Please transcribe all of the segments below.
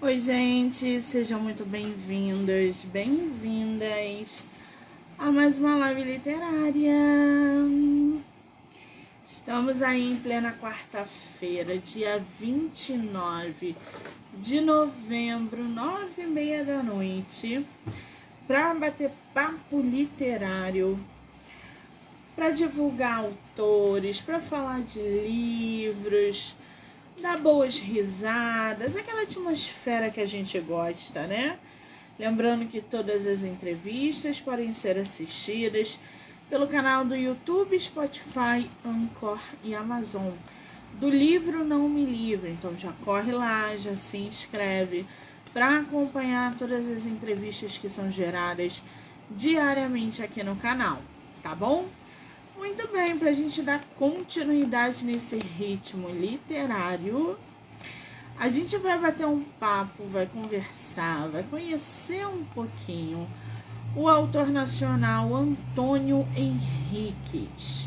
Oi, gente, sejam muito bem-vindos, bem-vindas a mais uma live literária. Estamos aí em plena quarta-feira, dia 29 de novembro, nove e meia da noite, para bater papo literário, para divulgar autores, para falar de livros dar boas risadas, aquela atmosfera que a gente gosta, né? Lembrando que todas as entrevistas podem ser assistidas pelo canal do YouTube, Spotify, Anchor e Amazon. Do livro Não Me Livre, então já corre lá, já se inscreve para acompanhar todas as entrevistas que são geradas diariamente aqui no canal, tá bom? Muito bem, para a gente dar continuidade nesse ritmo literário, a gente vai bater um papo, vai conversar, vai conhecer um pouquinho o autor nacional Antônio Henriques.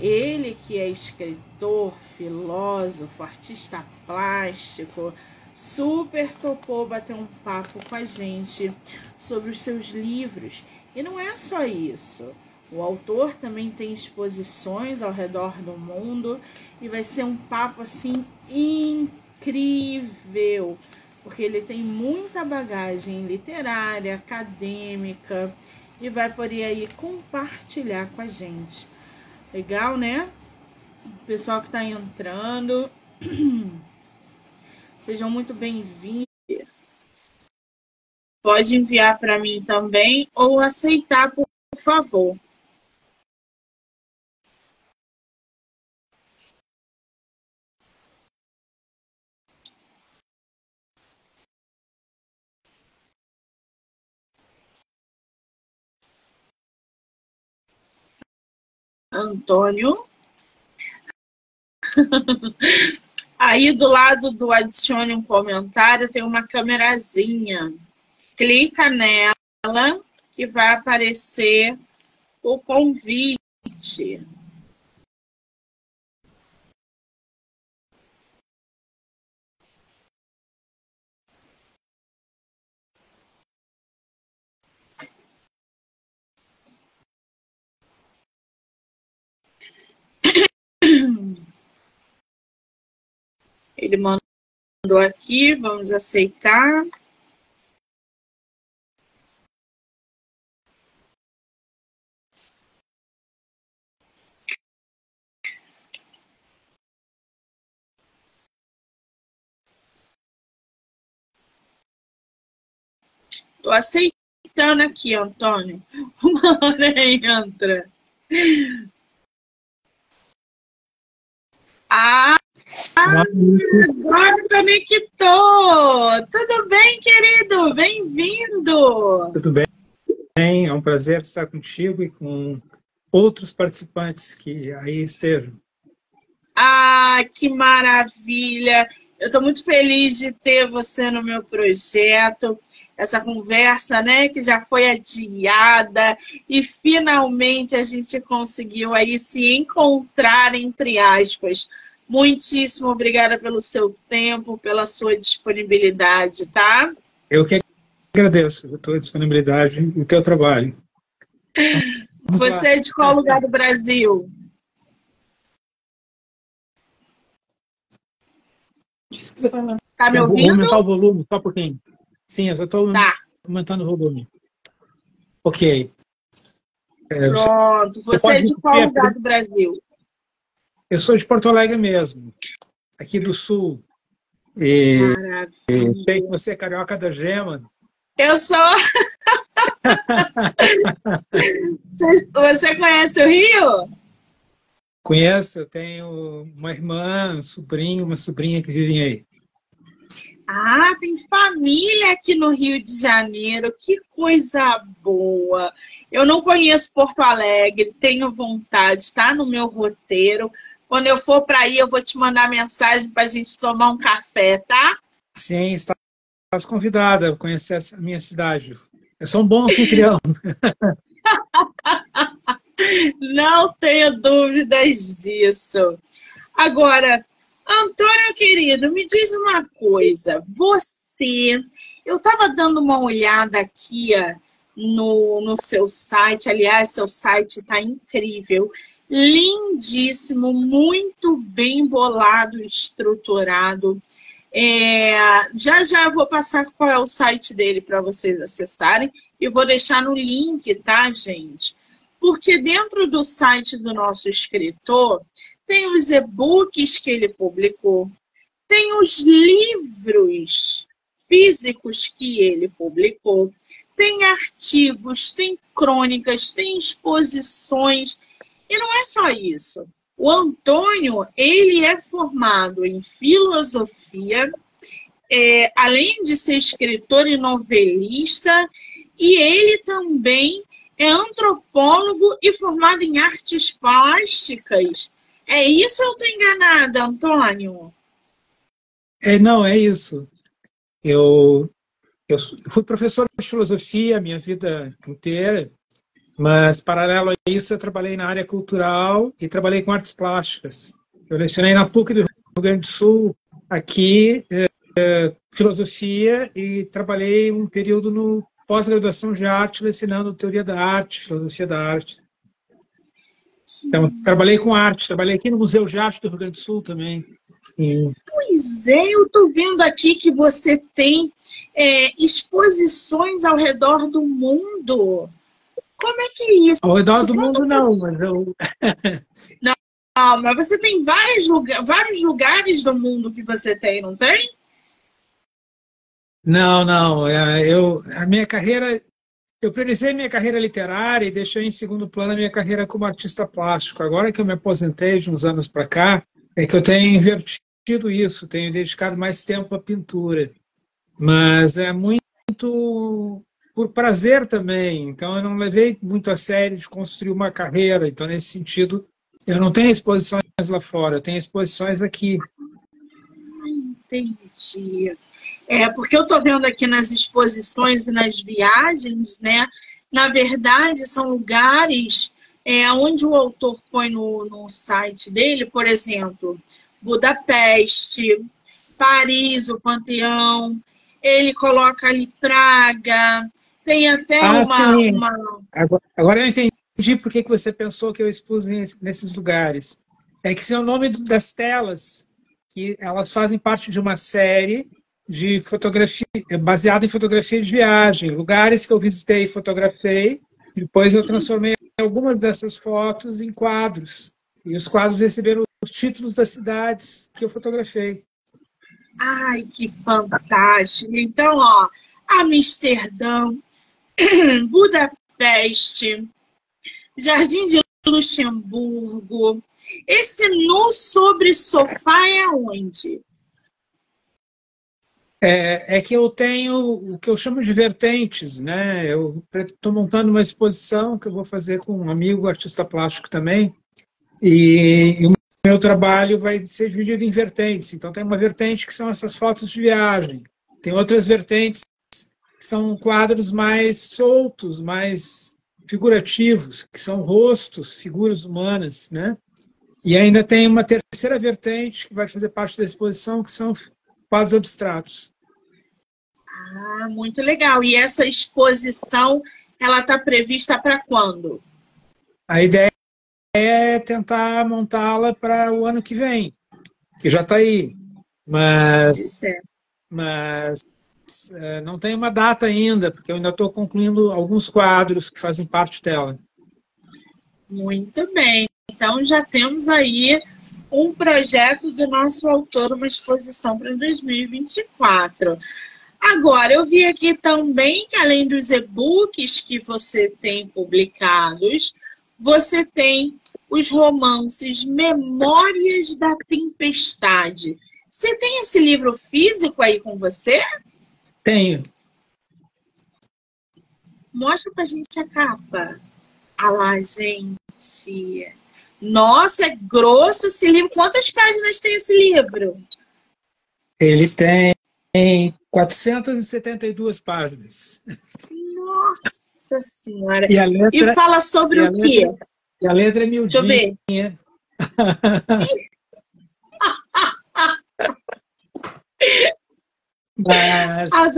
Ele que é escritor, filósofo, artista plástico, super topou bater um papo com a gente sobre os seus livros. E não é só isso. O autor também tem exposições ao redor do mundo e vai ser um papo assim incrível, porque ele tem muita bagagem literária, acadêmica e vai poder aí compartilhar com a gente. Legal, né? O pessoal que está entrando, sejam muito bem-vindos. Pode enviar para mim também ou aceitar, por favor. Antônio. Aí do lado do adicione um comentário tem uma câmerazinha. Clica nela que vai aparecer o convite. Ele mandou aqui, vamos aceitar. Estou aceitando aqui, Antônio. Uma hora entra. Ah, agora conectou! Tudo bem, querido? Bem-vindo! Tudo bem? É um prazer estar contigo e com outros participantes que aí estejam. Ah, que maravilha! Eu estou muito feliz de ter você no meu projeto essa conversa, né, que já foi adiada e finalmente a gente conseguiu aí se encontrar entre aspas. Muitíssimo obrigada pelo seu tempo, pela sua disponibilidade, tá? Eu que agradeço a tua disponibilidade e o teu trabalho. Vamos Você lá. é de qual lugar do Brasil? Tá me ouvindo? Vou aumentar o volume, só um pouquinho. Sim, eu estou tá. aumentando o volume. Ok. É, Pronto. Você, você é de qual lugar do Brasil? Eu sou de Porto Alegre mesmo, aqui do Sul. E, e sei que você é carioca da gema. Eu sou. você conhece o Rio? Conheço, eu tenho uma irmã, um sobrinho, uma sobrinha que vivem aí. Ah, tem família aqui no Rio de Janeiro, que coisa boa. Eu não conheço Porto Alegre, tenho vontade, está no meu roteiro. Quando eu for para aí, eu vou te mandar mensagem para a gente tomar um café, tá? Sim, está convidada a conhecer a minha cidade. Eu sou um bom anfitrião. não tenho dúvidas disso. Agora, Antônio, querido, me diz uma coisa. Você. Eu estava dando uma olhada aqui no, no seu site. Aliás, seu site está incrível, lindíssimo, muito bem bolado, estruturado. É, já já vou passar qual é o site dele para vocês acessarem e vou deixar no link, tá, gente? Porque dentro do site do nosso escritor tem os e-books que ele publicou, tem os livros físicos que ele publicou, tem artigos, tem crônicas, tem exposições. E não é só isso. O Antônio, ele é formado em filosofia, é, além de ser escritor e novelista, e ele também é antropólogo e formado em artes plásticas. É isso ou eu estou enganada, Antônio? É, não, é isso. Eu, eu fui professor de filosofia a minha vida inteira, mas, paralelo a isso, eu trabalhei na área cultural e trabalhei com artes plásticas. Eu lecionei na PUC do Rio Grande do Sul, aqui, é, filosofia, e trabalhei um período no pós-graduação de arte, lecionando teoria da arte, filosofia da arte. Então, trabalhei com arte, trabalhei aqui no Museu de Arte do Rio Grande do Sul também. Sim. Pois é, eu estou vendo aqui que você tem é, exposições ao redor do mundo. Como é que é isso? Ao redor do mundo não, mas eu. não, mas você tem vários, lugar, vários lugares do mundo que você tem, não tem? Não, não. É, eu, a minha carreira, eu priorizei minha carreira literária e deixei em segundo plano a minha carreira como artista plástico. Agora que eu me aposentei de uns anos para cá, é que eu tenho invertido isso, tenho dedicado mais tempo à pintura. Mas é muito por prazer também. Então, eu não levei muito a sério de construir uma carreira. Então, nesse sentido, eu não tenho exposições lá fora, eu tenho exposições aqui. Entendi. É, porque eu estou vendo aqui nas exposições e nas viagens, né? Na verdade, são lugares é, onde o autor põe no, no site dele, por exemplo, Budapeste, Paris, o Panteão, ele coloca ali Praga, tem até ah, uma, uma, Agora, agora, eu entendi por que, que você pensou que eu expus nesses lugares. É que são o nome das telas, que elas fazem parte de uma série de fotografia, baseada em fotografia de viagem, lugares que eu visitei e fotografei, depois eu transformei algumas dessas fotos em quadros. E os quadros receberam os títulos das cidades que eu fotografei. Ai, que fantástico! Então, ó, Amsterdã, Budapeste, Jardim de Luxemburgo. Esse nu sobre sofá é onde? É, é, que eu tenho o que eu chamo de vertentes, né? Eu estou montando uma exposição que eu vou fazer com um amigo artista plástico também, e, e, o meu trabalho vai ser dividido em vertentes. Então tem uma vertente que são essas fotos de viagem, tem outras vertentes são quadros mais soltos, mais figurativos, que são rostos, figuras humanas, né? E ainda tem uma terceira vertente que vai fazer parte da exposição, que são quadros abstratos. Ah, muito legal. E essa exposição, ela está prevista para quando? A ideia é tentar montá-la para o ano que vem, que já está aí. Mas, é. mas é, não tem uma data ainda, porque eu ainda estou concluindo alguns quadros que fazem parte dela. Muito bem. Então já temos aí um projeto do nosso autor, uma exposição para 2024. Agora, eu vi aqui também que além dos e-books que você tem publicados, você tem os romances Memórias da Tempestade. Você tem esse livro físico aí com você? Tenho. Mostra pra gente a capa. Ah lá, gente. Nossa, é grosso esse livro. Quantas páginas tem esse livro? Ele tem 472 páginas. Nossa Senhora. E, a letra, e fala sobre o quê? Letra, e a letra é miudinha. Deixa eu ver. Mas, mas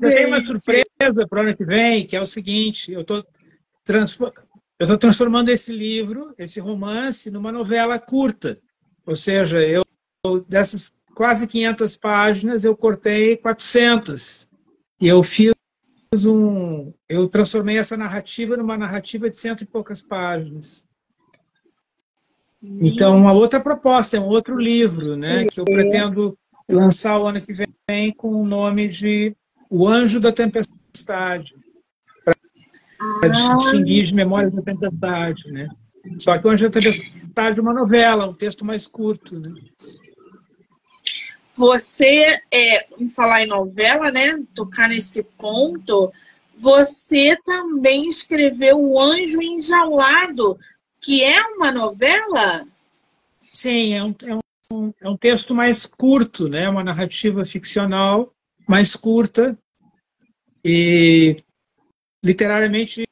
eu tenho uma surpresa para o ano que vem, que é o seguinte: eu estou transformando, transformando esse livro, esse romance, numa novela curta. Ou seja, eu dessas quase 500 páginas, eu cortei 400. E eu fiz um. Eu transformei essa narrativa numa narrativa de cento e poucas páginas. Então, uma outra proposta, é um outro livro, né, que eu pretendo lançar o ano que vem com o nome de O Anjo da Tempestade, para ah. distinguir de Memórias da Tempestade, né? Só que o Anjo da Tempestade é uma novela, um texto mais curto, né? Você, é, em falar em novela, né, tocar nesse ponto, você também escreveu O Anjo Enjaulado, que é uma novela? Sim, é um, é um, é um texto mais curto, né? uma narrativa ficcional mais curta e literariamente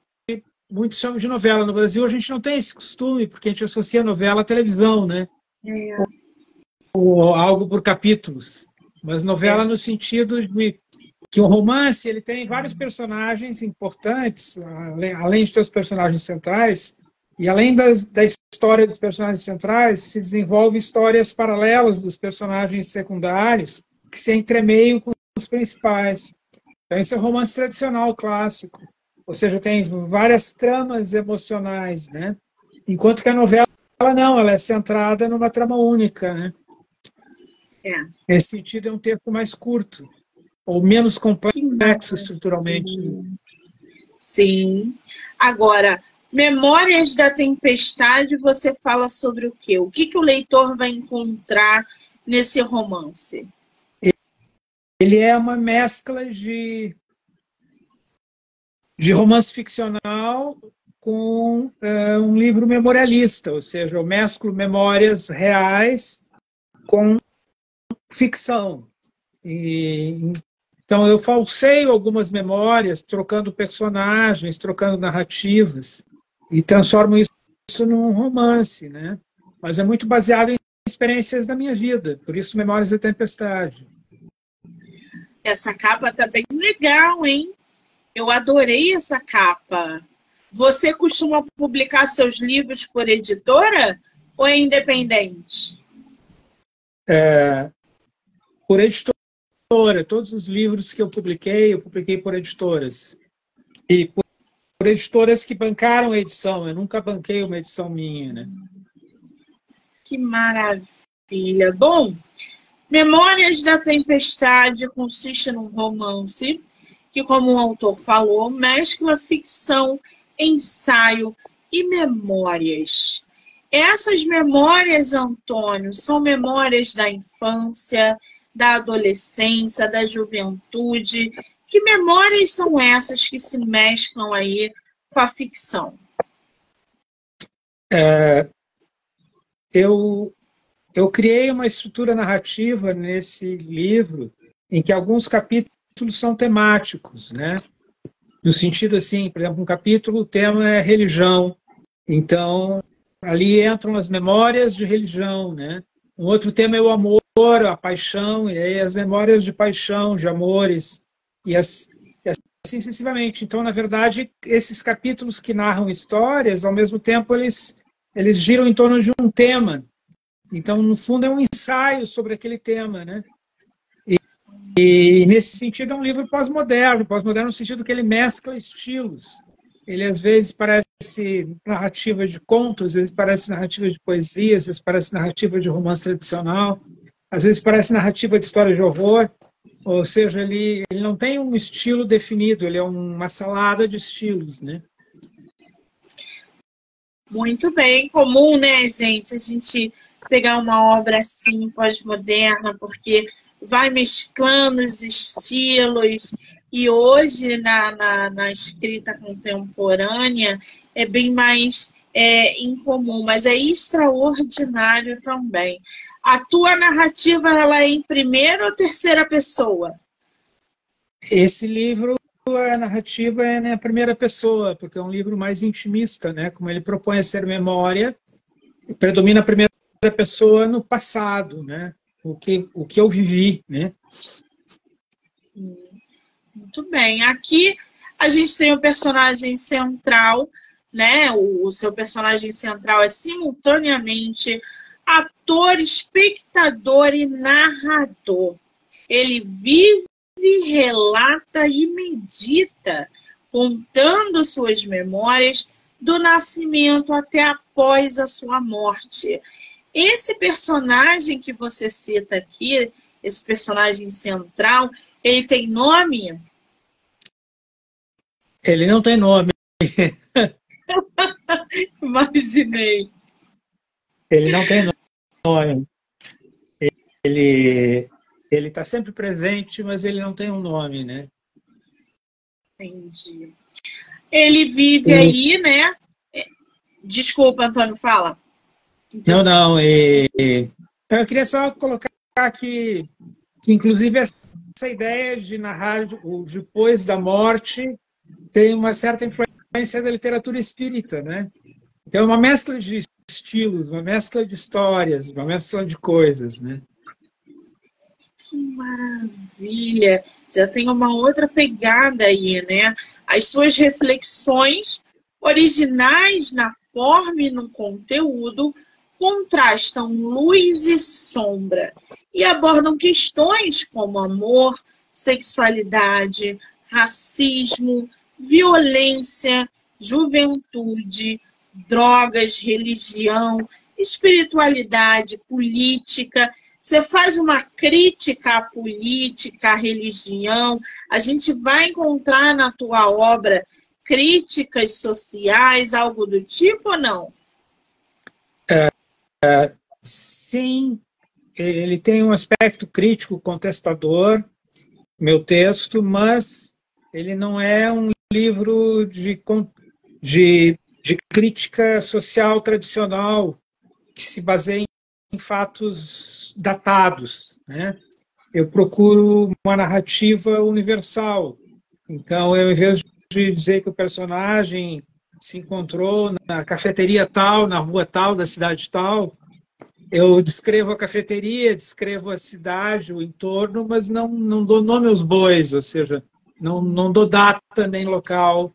muitos chamam de novela. No Brasil a gente não tem esse costume, porque a gente associa novela à televisão, né? É. Algo por capítulos. Mas novela é. no sentido de que o romance ele tem vários personagens importantes, além, além de os personagens centrais, e além das, da história dos personagens centrais, se desenvolve histórias paralelas dos personagens secundários que se entremeiam com os principais. Então, esse é o romance tradicional clássico. Ou seja, tem várias tramas emocionais, né? Enquanto que a novela não, ela é centrada numa trama única, né? É. Nesse sentido, é um texto mais curto, ou menos complexo estruturalmente. Sim. Agora, Memórias da Tempestade, você fala sobre o quê? O que, que o leitor vai encontrar nesse romance? Ele é uma mescla de, de romance ficcional com uh, um livro memorialista, ou seja, eu mesclo memórias reais com ficção. E, então eu falseio algumas memórias, trocando personagens, trocando narrativas e transformo isso num romance, né? Mas é muito baseado em experiências da minha vida, por isso Memórias da Tempestade. Essa capa tá bem legal, hein? Eu adorei essa capa. Você costuma publicar seus livros por editora ou é independente? É, por editora. Todos os livros que eu publiquei, eu publiquei por editoras. E por por editoras que bancaram a edição. Eu nunca banquei uma edição minha, né? Que maravilha. Bom, Memórias da Tempestade consiste num romance que, como o autor falou, mescla ficção, ensaio e memórias. Essas memórias, Antônio, são memórias da infância, da adolescência, da juventude que memórias são essas que se mesclam aí com a ficção? É, eu, eu criei uma estrutura narrativa nesse livro em que alguns capítulos são temáticos, né? No sentido assim, por exemplo, um capítulo, o tema é religião. Então, ali entram as memórias de religião, né? Um outro tema é o amor, a paixão, e as memórias de paixão, de amores e, e assim sucessivamente. Então, na verdade, esses capítulos que narram histórias, ao mesmo tempo, eles, eles giram em torno de um tema. Então, no fundo, é um ensaio sobre aquele tema, né? E, e nesse sentido, é um livro pós-moderno. Pós-moderno no sentido que ele mescla estilos. Ele, às vezes, parece narrativa de contos, às vezes parece narrativa de poesia, às vezes parece narrativa de romance tradicional, às vezes parece narrativa de história de horror. Ou seja, ele, ele não tem um estilo definido, ele é uma salada de estilos, né? Muito bem, comum, né, gente, a gente pegar uma obra assim, pós-moderna, porque vai mesclando os estilos, e hoje, na, na, na escrita contemporânea, é bem mais é, incomum, mas é extraordinário também. A tua narrativa ela é em primeira ou terceira pessoa? Esse livro, a narrativa é na primeira pessoa, porque é um livro mais intimista, né? Como ele propõe a ser memória, predomina a primeira pessoa no passado, né? O que, o que eu vivi, né? Muito bem. Aqui a gente tem o personagem central, né? O, o seu personagem central é simultaneamente ator, espectador e narrador. Ele vive, relata e medita, contando suas memórias do nascimento até após a sua morte. Esse personagem que você cita aqui, esse personagem central, ele tem nome? Ele não tem nome. Imaginei. Ele não tem nome. Ele ele está sempre presente, mas ele não tem um nome, né? Entendi. Ele vive e... aí, né? Desculpa, Antônio, fala. Não, não. E... Eu queria só colocar que, que inclusive, essa ideia de narrar o depois da morte tem uma certa influência da literatura espírita, né? Então, é uma mescla de estilos, uma mescla de histórias, uma mescla de coisas, né? Que maravilha! Já tem uma outra pegada aí, né? As suas reflexões originais na forma e no conteúdo contrastam luz e sombra e abordam questões como amor, sexualidade, racismo, violência, juventude, drogas, religião, espiritualidade, política. Você faz uma crítica à política, à religião, a gente vai encontrar na tua obra críticas sociais, algo do tipo ou não? É, é, sim, ele tem um aspecto crítico, contestador, meu texto, mas ele não é um livro de, de, de crítica social tradicional que se baseia em fatos datados. Né? Eu procuro uma narrativa universal. Então, eu, em vez de dizer que o personagem se encontrou na cafeteria tal, na rua tal, da cidade tal, eu descrevo a cafeteria, descrevo a cidade, o entorno, mas não, não dou nome aos bois, ou seja, não, não dou data nem local.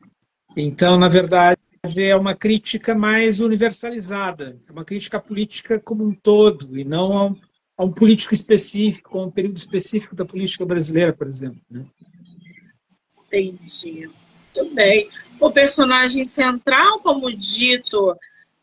Então, na verdade, é uma crítica mais universalizada, é uma crítica política como um todo, e não a um, a um político específico, a um período específico da política brasileira, por exemplo. Né? Entendi. Muito bem. O personagem central, como dito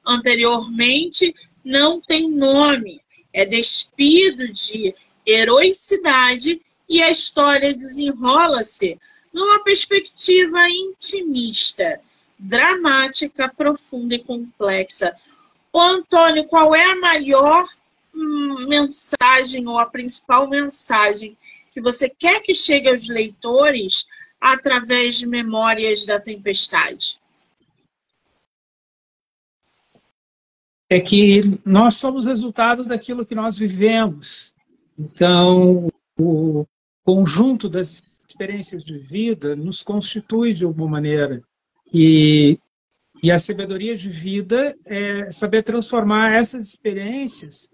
anteriormente, não tem nome. É despido de heroicidade e a história desenrola-se numa perspectiva intimista dramática, profunda e complexa. Ô, Antônio, qual é a maior hum, mensagem ou a principal mensagem que você quer que chegue aos leitores através de Memórias da Tempestade? É que nós somos resultado daquilo que nós vivemos. Então, o conjunto das experiências de vida nos constitui de alguma maneira. E, e a sabedoria de vida é saber transformar essas experiências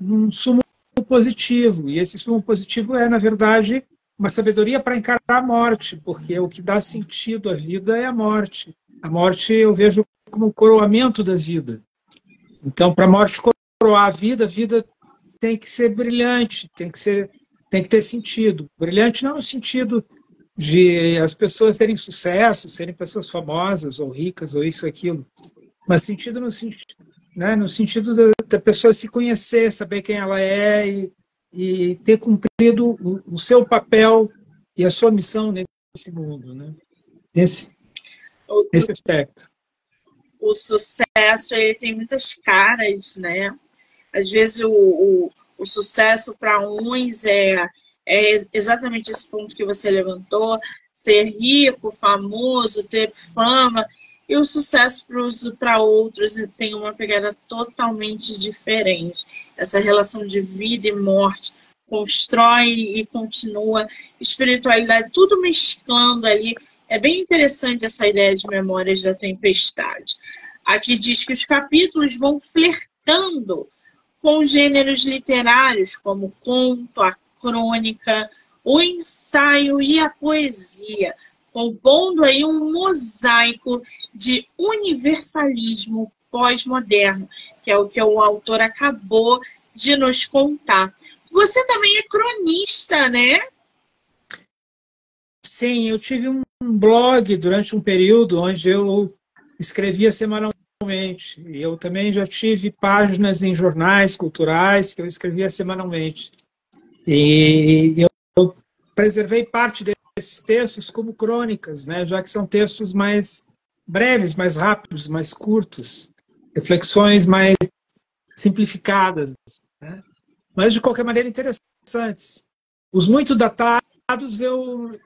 num sumo positivo. E esse sumo positivo é, na verdade, uma sabedoria para encarar a morte, porque o que dá sentido à vida é a morte. A morte eu vejo como o coroamento da vida. Então, para a morte coroar a vida, a vida tem que ser brilhante, tem que ser tem que ter sentido. Brilhante não no sentido de as pessoas terem sucesso, serem pessoas famosas ou ricas ou isso aquilo, mas sentido no, né, no sentido da, da, pessoa se conhecer, saber quem ela é e, e ter cumprido o, o, seu papel e a sua missão nesse mundo, né? nesse, nesse aspecto. O sucesso ele tem muitas caras, né? Às vezes o, o, o sucesso para uns é é exatamente esse ponto que você levantou: ser rico, famoso, ter fama. E o sucesso para outros tem uma pegada totalmente diferente. Essa relação de vida e morte constrói e continua. Espiritualidade, tudo mesclando ali. É bem interessante essa ideia de memórias da tempestade. Aqui diz que os capítulos vão flertando com gêneros literários, como conto, a crônica, o ensaio e a poesia, compondo aí um mosaico de universalismo pós-moderno, que é o que o autor acabou de nos contar. Você também é cronista, né? Sim, eu tive um blog durante um período onde eu escrevia semanalmente. Eu também já tive páginas em jornais culturais que eu escrevia semanalmente. E eu preservei parte desses textos como crônicas, né, já que são textos mais breves, mais rápidos, mais curtos, reflexões mais simplificadas, né? mas de qualquer maneira interessantes. Os muito datados eu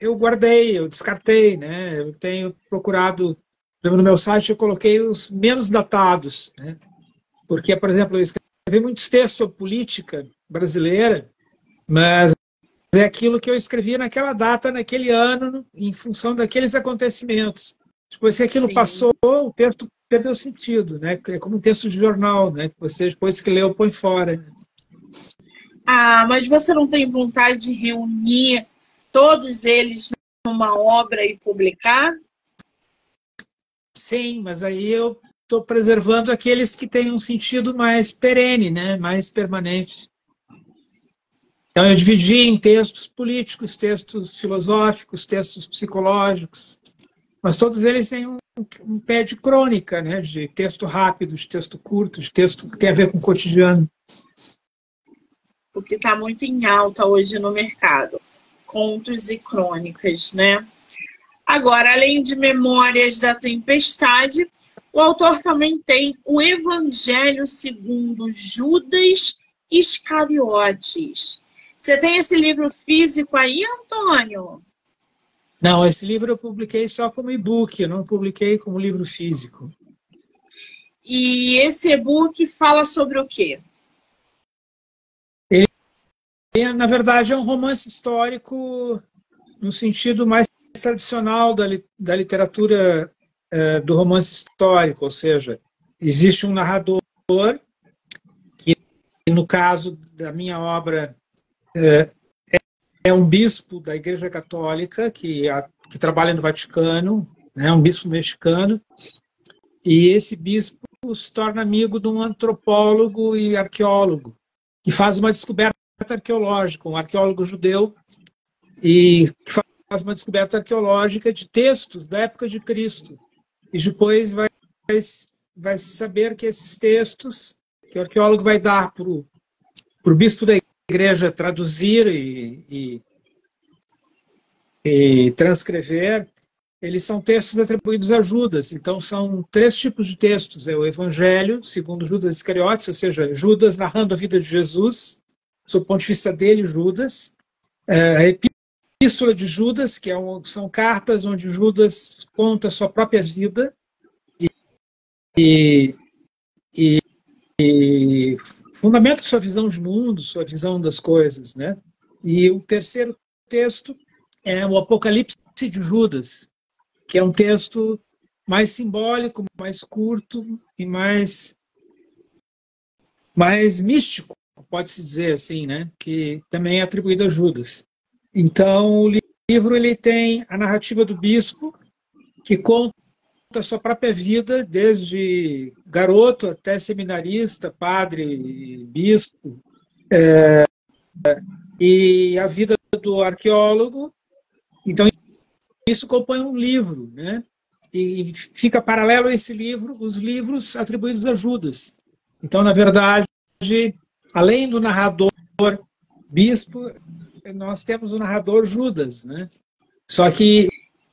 eu guardei, eu descartei, né? Eu tenho procurado, no meu site eu coloquei os menos datados, né? Porque, por exemplo, eu escrevi muitos textos sobre política brasileira, mas é aquilo que eu escrevia naquela data, naquele ano, em função daqueles acontecimentos. Depois, se aquilo Sim. passou, o texto perdeu sentido, né? É como um texto de jornal, né? Que você, depois que leu, põe fora. Ah, mas você não tem vontade de reunir todos eles numa obra e publicar? Sim, mas aí eu estou preservando aqueles que têm um sentido mais perene, né? mais permanente. Então, eu dividi em textos políticos, textos filosóficos, textos psicológicos, mas todos eles têm um, um pé de crônica, né? de texto rápido, de texto curto, de texto que tem a ver com o cotidiano. O que está muito em alta hoje no mercado contos e crônicas, né? Agora, além de Memórias da Tempestade, o autor também tem o Evangelho segundo Judas Iscariotes. Você tem esse livro físico aí, Antônio? Não, esse livro eu publiquei só como e-book, eu não publiquei como livro físico. E esse e-book fala sobre o quê? na verdade, é um romance histórico no sentido mais tradicional da, da literatura é, do romance histórico, ou seja, existe um narrador que, no caso da minha obra, é, é um bispo da Igreja Católica que, a, que trabalha no Vaticano, né, um bispo mexicano, e esse bispo se torna amigo de um antropólogo e arqueólogo que faz uma descoberta arqueológica, um arqueólogo judeu, e faz uma descoberta arqueológica de textos da época de Cristo. E depois vai, vai se saber que esses textos que o arqueólogo vai dar para o bispo da igreja traduzir e, e, e transcrever, eles são textos atribuídos a Judas. Então, são três tipos de textos. É o Evangelho, segundo Judas Iscariotes, ou seja, Judas narrando a vida de Jesus sob o ponto de vista dele, Judas. É, a Epístola de Judas, que é um, são cartas onde Judas conta sua própria vida e, e, e fundamenta sua visão de mundo, sua visão das coisas. Né? E o terceiro texto é o Apocalipse de Judas, que é um texto mais simbólico, mais curto e mais, mais místico pode-se dizer assim, né? que também é atribuído a Judas. Então, o livro ele tem a narrativa do bispo, que conta a sua própria vida, desde garoto até seminarista, padre, bispo, é, e a vida do arqueólogo. Então, isso compõe um livro, né? E fica paralelo a esse livro os livros atribuídos a Judas. Então, na verdade, além do narrador bispo, nós temos o narrador Judas, né? Só que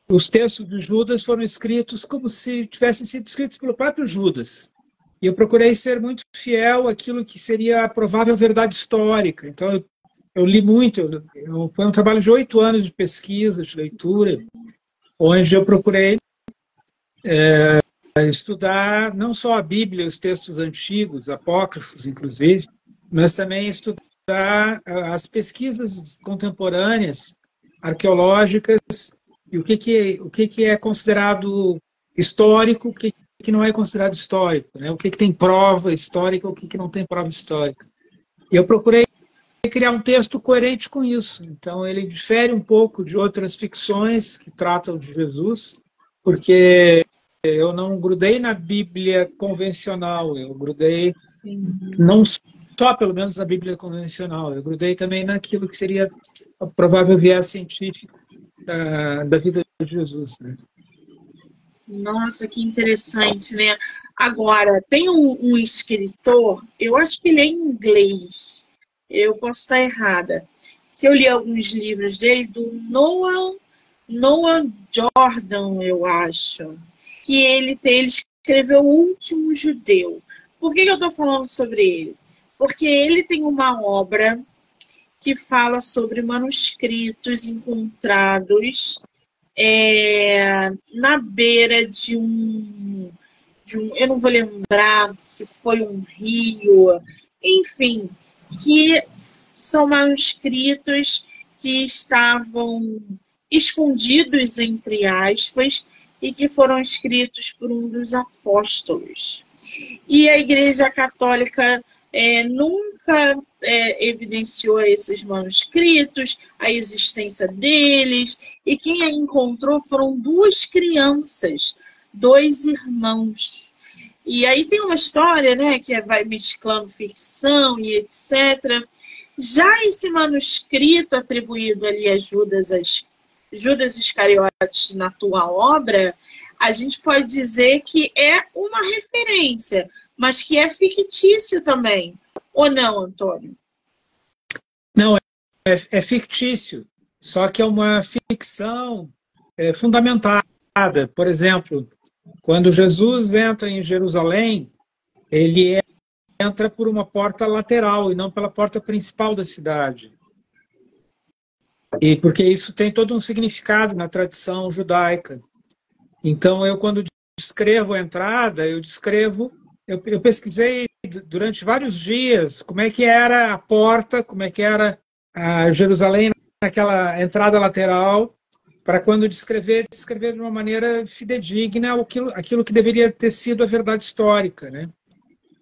os textos de Judas foram escritos como se tivessem sido escritos pelo próprio Judas. E eu procurei ser muito fiel àquilo que seria a provável verdade histórica. Então, eu, li muito. Eu, foi um trabalho de oito anos de pesquisa, de leitura, onde eu procurei é, estudar não só a Bíblia, os textos antigos, apócrifos, inclusive, mas também estudar ah, as pesquisas contemporâneas, arqueológicas, e o que, que, o que, que é considerado histórico, o que, que não é considerado histórico, né? o que, que tem prova histórica, o que, que não tem prova histórica. E eu procurei criar um texto coerente com isso. Então, ele difere um pouco de outras ficções que tratam de Jesus, porque eu não grudei na Bíblia convencional, eu grudei Sim. não só, pelo menos, na Bíblia convencional, eu grudei também naquilo que seria o provável viés científico da, da vida de Jesus. Né? Nossa, que interessante, né? Agora, tem um, um, escritor, eu acho que ele é inglês, eu posso estar errada, que eu li alguns livros dele, do Noah, Noah Jordan, eu acho, que ele, tem, ele escreveu O Último Judeu. Por que, que eu estou falando sobre ele? Porque ele tem uma obra que fala sobre manuscritos encontrados é, na beira de um, de um, eu não vou lembrar se foi um rio, enfim, que são manuscritos que estavam escondidos, entre aspas, e que foram escritos por um dos apóstolos. E a Igreja Católica é, nunca é, evidenciou esses manuscritos, a existência deles, e quem a encontrou foram duas crianças, dois irmãos. E aí tem uma história, né, que vai mesclando ficção e etc. Já esse manuscrito atribuído ali a Judas, as, Judas Iscariotes na tua obra, a gente pode dizer que é uma referência, mas que é fictício também. Ou não, Antônio? Não, é, é fictício, só que é uma ficção é, fundamentada. Por exemplo, quando Jesus entra em Jerusalém, ele é, entra por uma porta lateral e não pela porta principal da cidade. E porque isso tem todo um significado na tradição judaica. Então, eu, quando descrevo a entrada, eu descrevo eu, eu pesquisei durante vários dias como é que era a porta, como é que era a Jerusalém naquela entrada lateral, para quando descrever, descrever de uma maneira fidedigna aquilo, aquilo que deveria ter sido a verdade histórica. Né?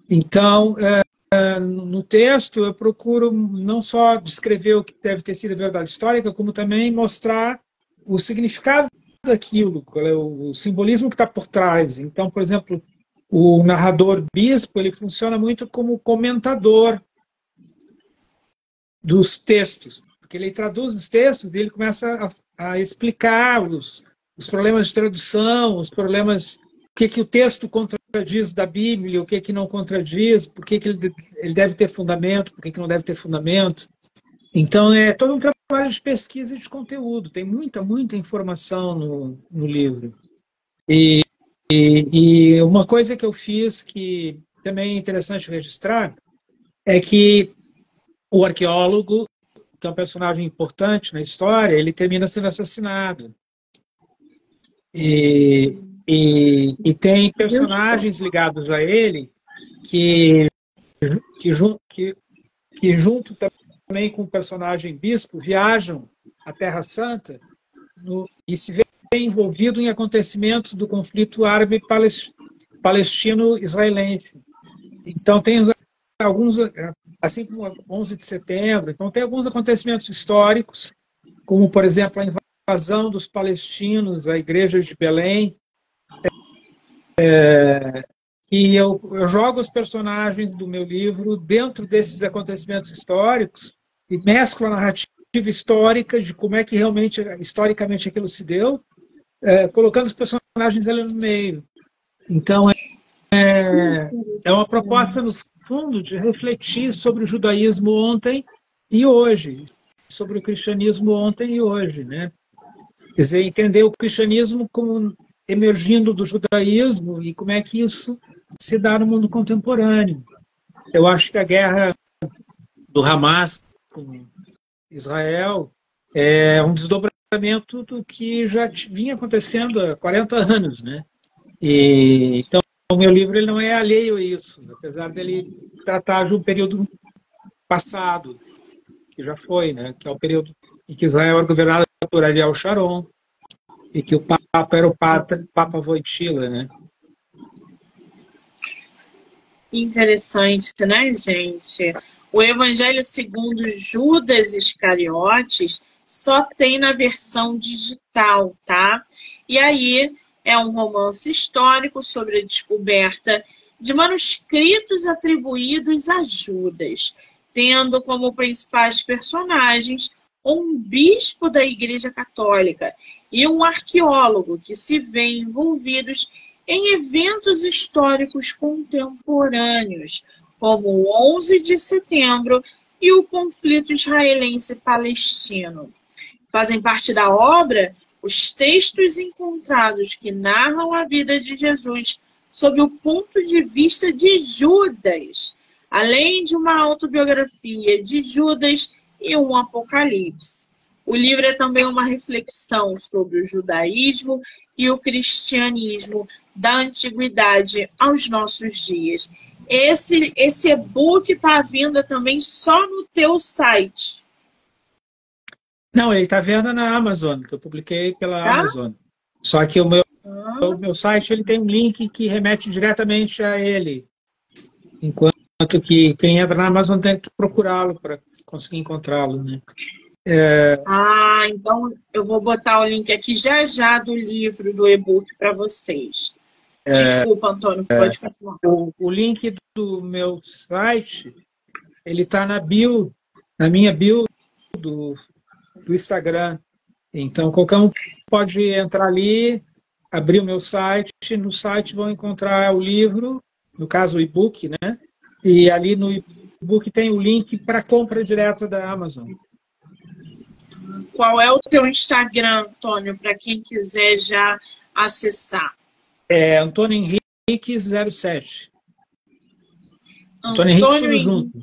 Então, é, no texto, eu procuro não só descrever o que deve ter sido a verdade histórica, como também mostrar o significado daquilo, é o simbolismo que está por trás. Então, por exemplo, o narrador bispo ele funciona muito como comentador dos textos, porque ele traduz os textos e ele começa a, a explicar os, os problemas de tradução, os problemas, o que, que o texto contradiz da Bíblia, o que, que não contradiz, por que, que ele, ele deve ter fundamento, por que, que não deve ter fundamento. Então, é todo um trabalho de pesquisa e de conteúdo, tem muita, muita informação no, no livro. E, e, e uma coisa que eu fiz que também é interessante registrar é que o arqueólogo, que é um personagem importante na história, ele termina sendo assassinado. E, e, e tem personagens ligados a ele que, que, que, que junto também com o personagem bispo viajam à Terra Santa no, e se envolvido em acontecimentos do conflito árabe-palestino-israelense. Então, tem alguns, assim como 11 de setembro, então tem alguns acontecimentos históricos, como, por exemplo, a invasão dos palestinos à igreja de Belém, é, e eu, eu jogo os personagens do meu livro dentro desses acontecimentos históricos e mesclo a narrativa histórica de como é que realmente, historicamente, aquilo se deu, é, colocando os personagens ali no meio. Então, é, é uma proposta, no fundo, de refletir sobre o judaísmo ontem e hoje, sobre o cristianismo ontem e hoje, né? Quer dizer, entender o cristianismo como emergindo do judaísmo e como é que isso se dá no mundo contemporâneo. Eu acho que a guerra do Hamas com Israel é um desdobramento do que já vinha acontecendo há 40 anos, né? E, então, o meu livro ele não é alheio a isso, apesar dele tratar de um período passado, que já foi, né? Que é o período em que Israel era governado por Ariel Sharon e que o Papa era o Papa, Papa Wojtyla, né? Interessante, né, gente? O Evangelho segundo Judas Iscariotes só tem na versão digital, tá? E aí é um romance histórico sobre a descoberta de manuscritos atribuídos a Judas, tendo como principais personagens um bispo da Igreja Católica e um arqueólogo que se vê envolvidos em eventos históricos contemporâneos, como o 11 de setembro e o conflito israelense-palestino. Fazem parte da obra os textos encontrados que narram a vida de Jesus sob o ponto de vista de Judas, além de uma autobiografia de Judas e um apocalipse. O livro é também uma reflexão sobre o judaísmo e o cristianismo da antiguidade aos nossos dias. Esse, esse e-book está vindo também só no teu site. Não, ele está vendo na Amazon, que eu publiquei pela tá? Amazon. Só que o meu, ah. o meu site ele tem um link que remete diretamente a ele. Enquanto que quem entra na Amazon tem que procurá-lo para conseguir encontrá-lo. Né? É... Ah, então eu vou botar o link aqui já já do livro, do e-book para vocês. É... Desculpa, Antônio, pode é... continuar. O, o link do meu site, ele está na bio, na minha bio do do Instagram. Então, qualquer um pode entrar ali, abrir o meu site. No site vão encontrar o livro, no caso o e-book, né? E ali no e-book tem o link para compra direta da Amazon. Qual é o teu Instagram, Antônio, para quem quiser já acessar? É Antônio Henrique 07. Antônio, Henrique tudo junto.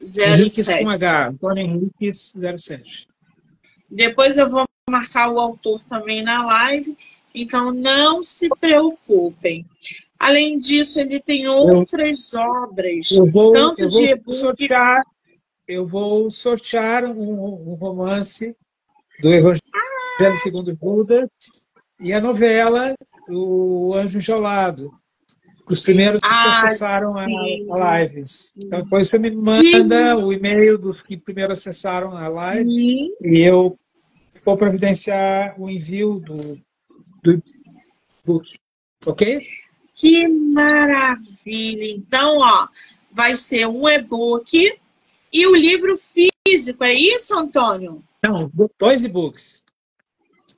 07. Henrique com H, Antônio Henrique 07. Depois eu vou marcar o autor também na live, então não se preocupem. Além disso, ele tem outras eu, obras, eu vou, tanto eu de. Sortear, eu vou sortear um, um romance do Evangelho ah. segundo Judas e a novela O Anjo Gelado os primeiros ah, que acessaram a, a, lives. Então, depois você me manda sim. o e-mail dos que primeiro acessaram a live sim. e eu vou providenciar o envio do, do book. Ok? Que maravilha! Então, ó, vai ser um e-book e o livro físico, é isso, Antônio? Não, dois e-books.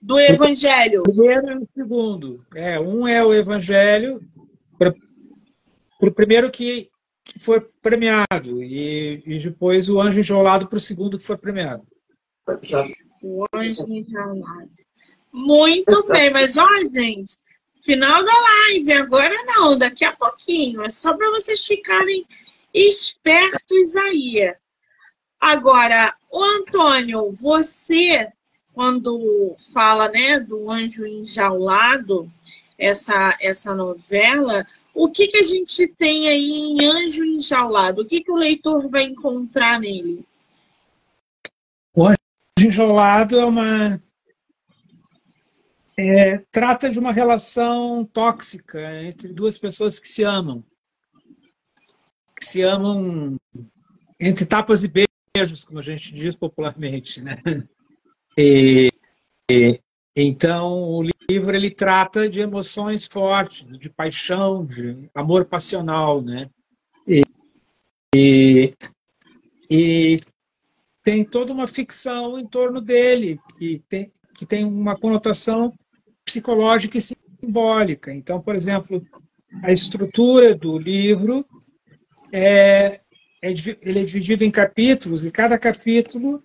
Do Evangelho. O primeiro e o segundo. É, um é o Evangelho, para o primeiro que, que foi premiado e, e depois o Anjo Enjolado para o segundo que foi premiado. O Anjo Enjolado. Muito bem, mas olha, gente, final da live, agora não, daqui a pouquinho. É só para vocês ficarem espertos aí. Agora, o Antônio, você, quando fala né, do Anjo Enjaulado, essa, essa novela, o que, que a gente tem aí em Anjo Enjaulado? O que, que o leitor vai encontrar nele? O Anjo Enjaulado é uma. É, trata de uma relação tóxica entre duas pessoas que se amam. Que se amam entre tapas e beijos, como a gente diz popularmente. Né? E, e, então, o livro ele trata de emoções fortes, de paixão, de amor passional, né? E, e, e tem toda uma ficção em torno dele que tem, que tem uma conotação psicológica e simbólica. Então, por exemplo, a estrutura do livro é, é ele é dividido em capítulos e cada capítulo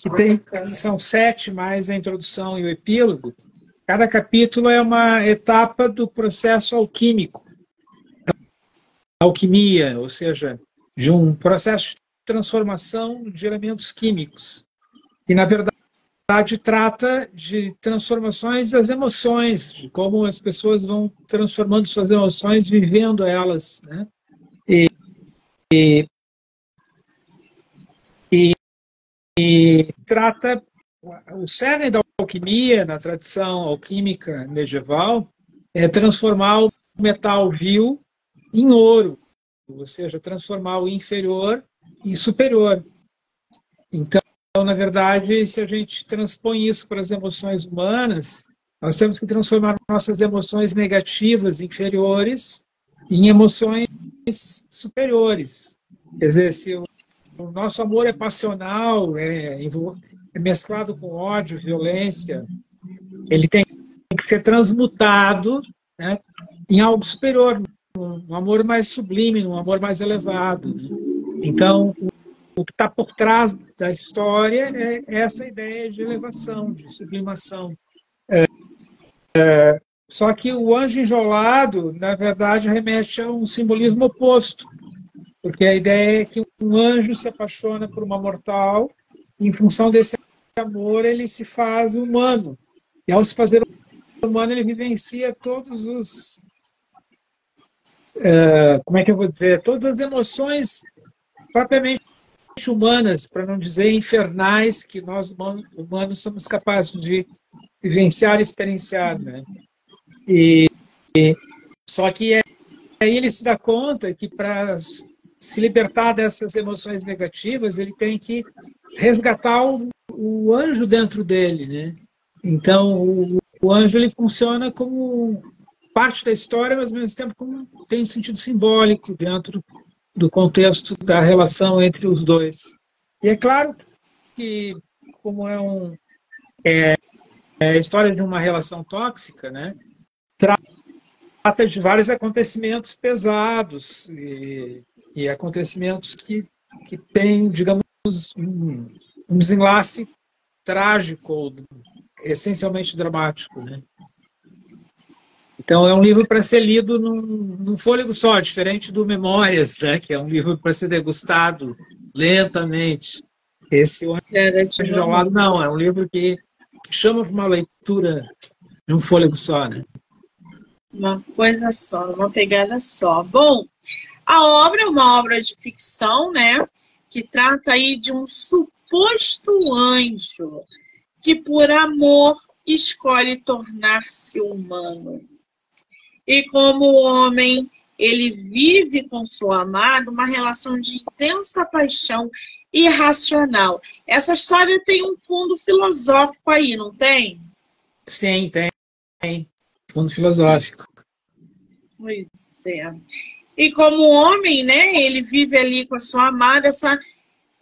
que tem, são sete mais a introdução e o epílogo. Cada capítulo é uma etapa do processo alquímico. Alquimia, ou seja, de um processo de transformação de elementos químicos. E, na verdade, trata de transformações das emoções, de como as pessoas vão transformando suas emoções, vivendo elas. Né? E, e, e trata o cerne da alquimia na tradição alquímica medieval é transformar o metal vil em ouro ou seja, transformar o inferior em superior. Então, na verdade, se a gente transpõe isso para as emoções humanas, nós temos que transformar nossas emoções negativas, inferiores, em emoções superiores. Quer dizer, se o, nosso amor é passional, é, é mesclado com ódio, violência, ele tem que ser transmutado né, em algo superior, um amor mais sublime, um amor mais elevado. Então, o que está por trás da história é essa ideia de elevação, de sublimação. É, é, só que o anjo enjolado, na verdade, remete a um simbolismo oposto, porque a ideia é que um anjo se apaixona por uma mortal, e em função desse amor ele se faz humano. E ao se fazer humano, ele vivencia todos os. Uh, como é que eu vou dizer? Todas as emoções propriamente humanas, para não dizer infernais, que nós humanos somos capazes de vivenciar e experienciar. Né? E, e, só que é, aí ele se dá conta que para se libertar dessas emoções negativas, ele tem que resgatar o, o anjo dentro dele. Né? Então, o, o anjo ele funciona como parte da história, mas ao mesmo tempo como tem um sentido simbólico dentro do contexto da relação entre os dois. E é claro que, como é, um, é, é a história de uma relação tóxica, né, trata de vários acontecimentos pesados e, e acontecimentos que, que têm, digamos, um, um desenlace trágico, essencialmente dramático. Né? Então, é um livro para ser lido num, num, fôlego só, diferente do Memórias, né? que é um livro para ser degustado lentamente. Esse O Anjo não, é um livro que, que chama para uma leitura num fôlego só. Né? Uma coisa só, uma pegada só. Bom, a obra é uma obra de ficção, né? Que trata aí de um suposto anjo que por amor escolhe tornar-se humano. E como o homem, ele vive com seu amado uma relação de intensa paixão irracional. Essa história tem um fundo filosófico aí, não tem? Sim, tem. tem. Fundo filosófico. Pois é. E como homem, né, ele vive ali com a sua amada essa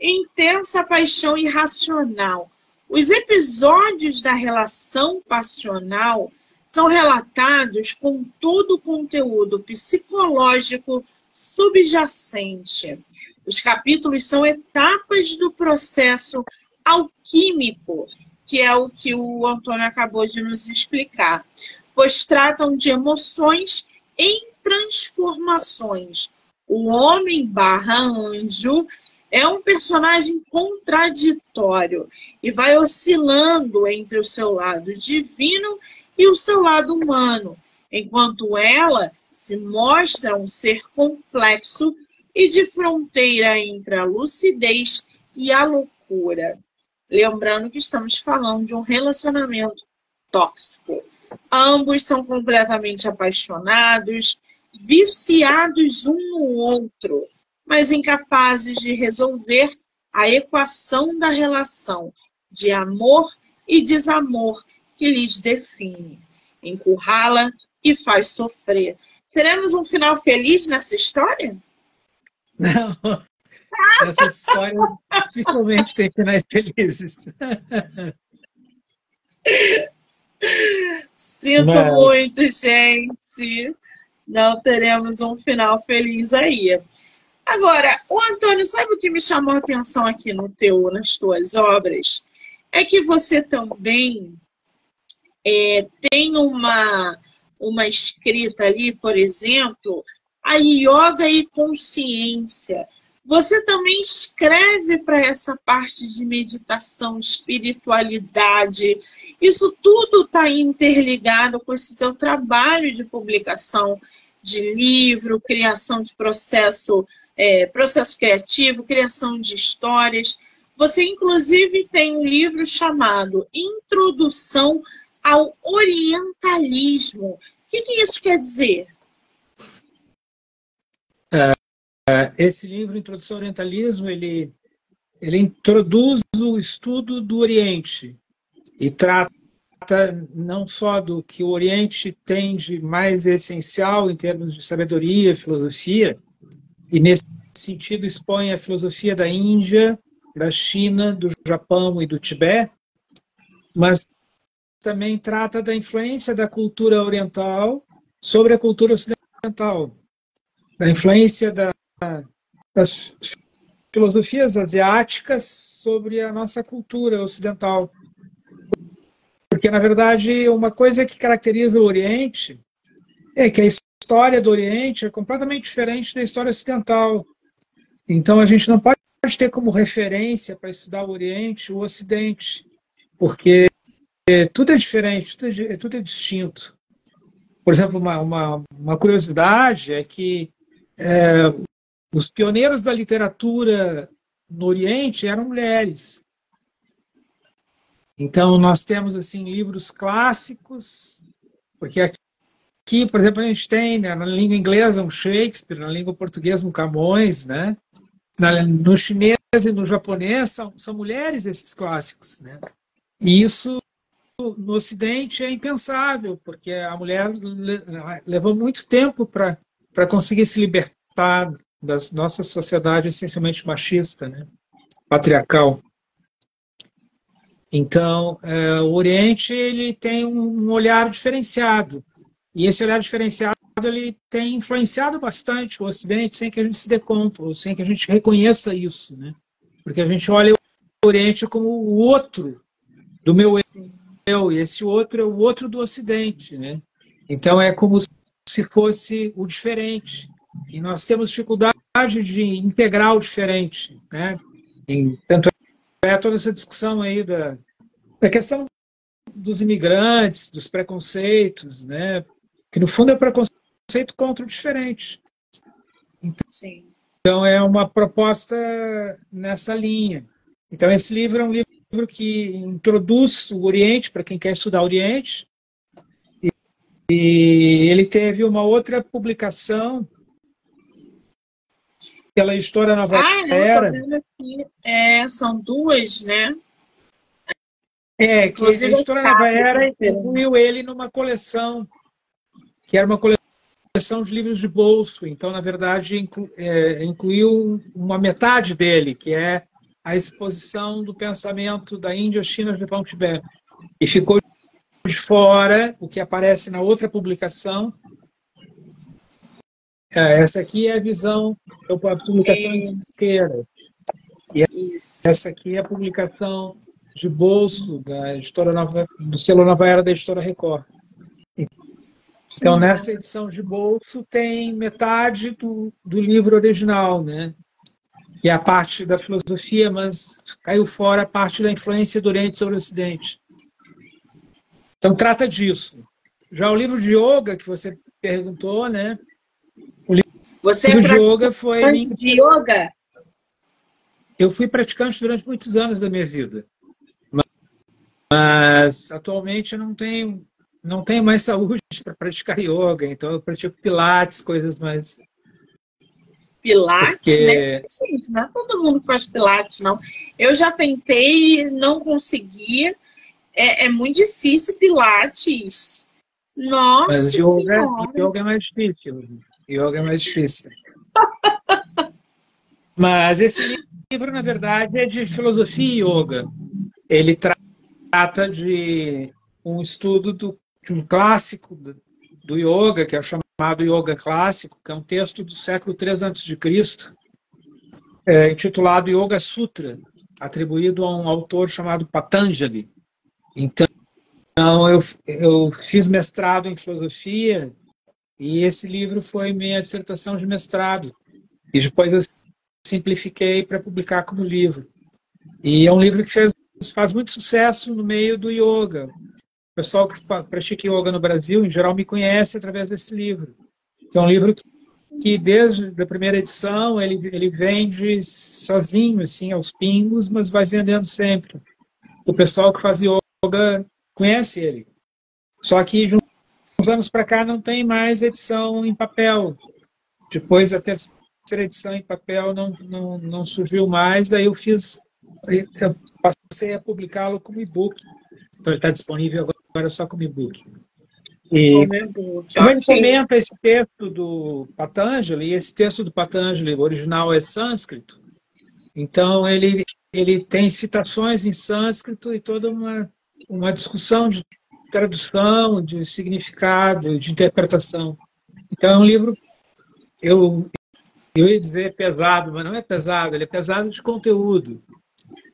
intensa paixão irracional. Os episódios da relação passional são relatados com todo o conteúdo psicológico subjacente. Os capítulos são etapas do processo alquímico, que é o que o Antônio acabou de nos explicar, pois tratam de emoções em transformações. O homem barra anjo é um personagem contraditório e vai oscilando entre o seu lado divino e o seu lado humano, enquanto ela se mostra um ser complexo e de fronteira entre a lucidez e a loucura. Lembrando que estamos falando de um relacionamento tóxico. Ambos são completamente apaixonados, viciados um no outro mas incapazes de resolver a equação da relação de amor e desamor que lhes define. Encurrala e faz sofrer. Teremos um final feliz nessa história? Não. Essa história dificilmente tem finais felizes. Sinto Não. muito, gente. Não teremos um final feliz aí. Agora, o Antônio, sabe o que me chamou a atenção aqui no teu, nas tuas obras? É que você também é, tem uma, uma escrita ali, por exemplo, a yoga e consciência. Você também escreve para essa parte de meditação, espiritualidade. Isso tudo está interligado com esse teu trabalho de publicação de livro, criação de processo é, processo criativo, criação de histórias. Você, inclusive, tem um livro chamado Introdução ao Orientalismo. O que, que isso quer dizer? É, esse livro, Introdução ao Orientalismo, ele, ele introduz o estudo do Oriente e trata não só do que o Oriente tem de mais essencial em termos de sabedoria, filosofia, e nesse sentido expõe a filosofia da Índia, da China, do Japão e do Tibete, mas também trata da influência da cultura oriental sobre a cultura ocidental, da influência da, das filosofias asiáticas sobre a nossa cultura ocidental. Porque, na verdade, uma coisa que caracteriza o Oriente é que a história do Oriente é completamente diferente da história ocidental. Então, a gente não pode ter como referência para estudar o Oriente o Ocidente, porque tudo é diferente, tudo é, tudo é distinto. Por exemplo, uma, uma, uma curiosidade é que é, os pioneiros da literatura no Oriente eram mulheres. Então, nós temos assim livros clássicos, porque aqui, por exemplo, a gente tem né, na língua inglesa um Shakespeare, na língua portuguesa um Camões, né? Na, no chinês e no japonês são, são mulheres esses clássicos, né? E isso no Ocidente é impensável, porque a mulher levou muito tempo para conseguir se libertar da nossa sociedade essencialmente machista, né? patriarcal. Então, é, o Oriente ele tem um olhar diferenciado. E esse olhar diferenciado ele tem influenciado bastante o Ocidente sem que a gente se dê conta, ou sem que a gente reconheça isso. Né? Porque a gente olha o Oriente como o outro do meu eu, e esse outro é o outro do Ocidente. Né? Então, é como se fosse o diferente. E nós temos dificuldade de integrar o diferente. Né? Tanto é toda essa discussão aí da, da questão dos imigrantes, dos preconceitos, né? que no fundo é preconceito contra o diferente. Então, Sim. então é uma proposta nessa linha. Então esse livro é um livro que introduz o Oriente para quem quer estudar o Oriente. E, e ele teve uma outra publicação pela História Nova ah, Era. Aqui, é, são duas, né? É, que a História Nova Era incluiu ele numa coleção, que era uma coleção de livros de bolso. Então, na verdade, inclu, é, incluiu uma metade dele, que é a exposição do pensamento da Índia, China, Japão, Tibete. E ficou de fora o que aparece na outra publicação, é, essa aqui é a visão, é a publicação inteira. E essa aqui é a publicação de bolso da editora Nova, do selo Nova Era da editora Record. Então, nessa edição de bolso tem metade do, do livro original, né? que é a parte da filosofia, mas caiu fora a parte da influência do Oriente sobre o Ocidente. Então, trata disso. Já o livro de yoga, que você perguntou, né? Você é yoga foi de yoga? Eu fui praticante durante muitos anos da minha vida. Mas atualmente eu não tenho não tenho mais saúde para praticar yoga, então eu pratico pilates, coisas mais Pilates, Porque... né? Gente, não é todo mundo faz pilates, não. Eu já tentei, não consegui. É, é muito difícil pilates. Nossa Mas yoga, yoga é mais difícil. Yoga é mais difícil. Mas esse livro, na verdade, é de filosofia e yoga. Ele trata de um estudo do, de um clássico do, yoga, que é o chamado Yoga Clássico, que é um texto do século III a.C., é, intitulado Yoga Sutra, atribuído a um autor chamado Patanjali. Então, eu, eu fiz mestrado em filosofia e esse livro foi minha dissertação de mestrado. E depois eu simplifiquei para publicar como livro. E é um livro que fez, faz muito sucesso no meio do yoga. O pessoal que pratica yoga no Brasil, em geral, me conhece através desse livro. é um livro que, que desde a primeira edição, ele, ele vende sozinho, assim, aos pingos, mas vai vendendo sempre. O pessoal que faz yoga conhece ele. Só que uns anos para cá não tem mais edição em papel. Depois da terceira edição em papel não, não, não surgiu mais, aí eu fiz, eu passei a publicá-lo como e-book. Então ele está disponível agora só como e-book. E ele comenta esse texto do Patanjali, e esse texto do Patanjali, o original é sânscrito, então ele, ele tem citações em sânscrito e toda uma, uma discussão de tradução, de significado, de interpretação. Então é um livro, eu, eu ia dizer pesado, mas não é pesado, ele é pesado de conteúdo.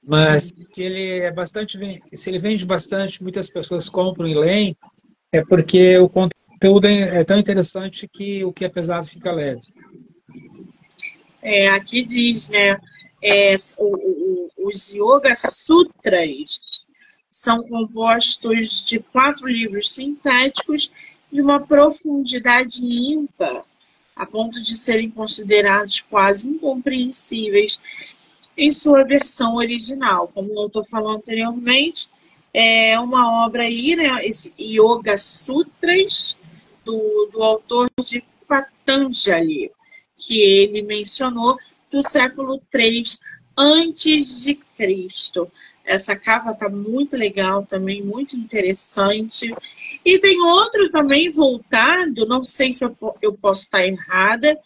Mas se ele é bastante, se ele vende bastante, muitas pessoas compram e leem, é porque o conteúdo é tão interessante que o que é pesado fica leve. É, aqui diz, né, é, o, o, os Yoga Sutras são compostos de quatro livros sintéticos de uma profundidade ímpar, a ponto de serem considerados quase incompreensíveis em sua versão original. Como o autor falou anteriormente, é uma obra aí, né, esse Yoga Sutras, do, do autor de Patanjali, que ele mencionou do século III antes de Cristo. Essa capa está muito legal também, muito interessante. E tem outro também voltado, não sei se eu, eu posso estar errada,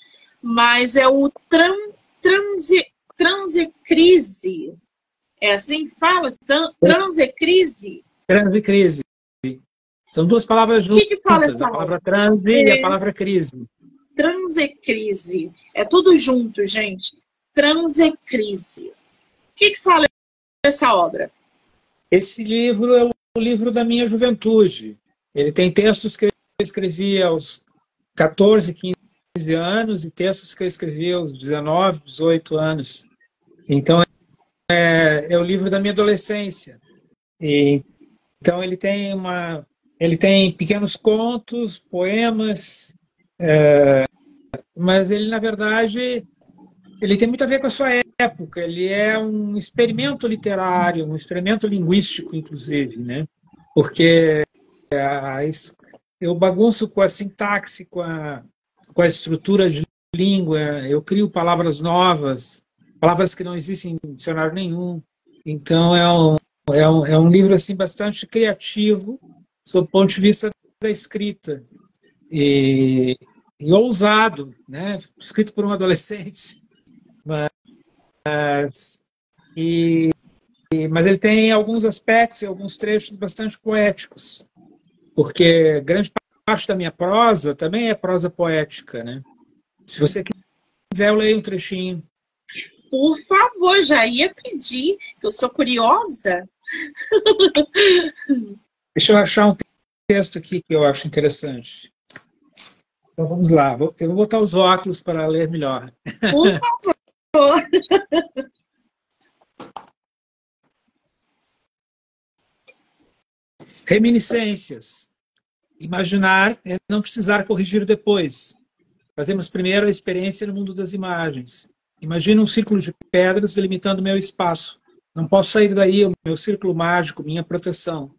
mas é o tran, transe, transecrise. É assim que fala? Transecrise? Transecrise. São duas palavras juntas. O que, que fala essa A palavra transe é... e a é. palavra crise. Transecrise. É tudo junto, gente. Transecrise. O que, que fala essa obra? Esse livro é o livro da minha juventude. Ele tem textos que eu escrevi aos 14, 15 anos e textos que eu escrevi aos 19, 18 anos. Então, é, é o livro da minha adolescência. E, então, ele tem uma, ele tem pequenos contos, poemas, é, mas ele, na verdade, ele tem muito a ver com a sua época. Ele é um experimento literário, um experimento linguístico, inclusive, né? Porque eu bagunço com a sintaxe, com a, com a estrutura de língua, eu crio palavras novas, palavras que não existem em dicionário nenhum. Então é um, é um, é um livro assim bastante criativo, sob o ponto de vista da escrita. E, e ousado, né? escrito por um adolescente. Mas, e, mas ele tem alguns aspectos e alguns trechos bastante poéticos, porque grande parte da minha prosa também é prosa poética. Né? Se você quiser, eu leio um trechinho. Por favor, já ia pedir, eu sou curiosa. Deixa eu achar um texto aqui que eu acho interessante. Então vamos lá, eu vou botar os óculos para ler melhor. Por favor. Reminiscências. Imaginar é não precisar corrigir depois. Fazemos primeiro a experiência no mundo das imagens. Imagina um círculo de pedras delimitando meu espaço. Não posso sair daí, o meu círculo mágico, minha proteção.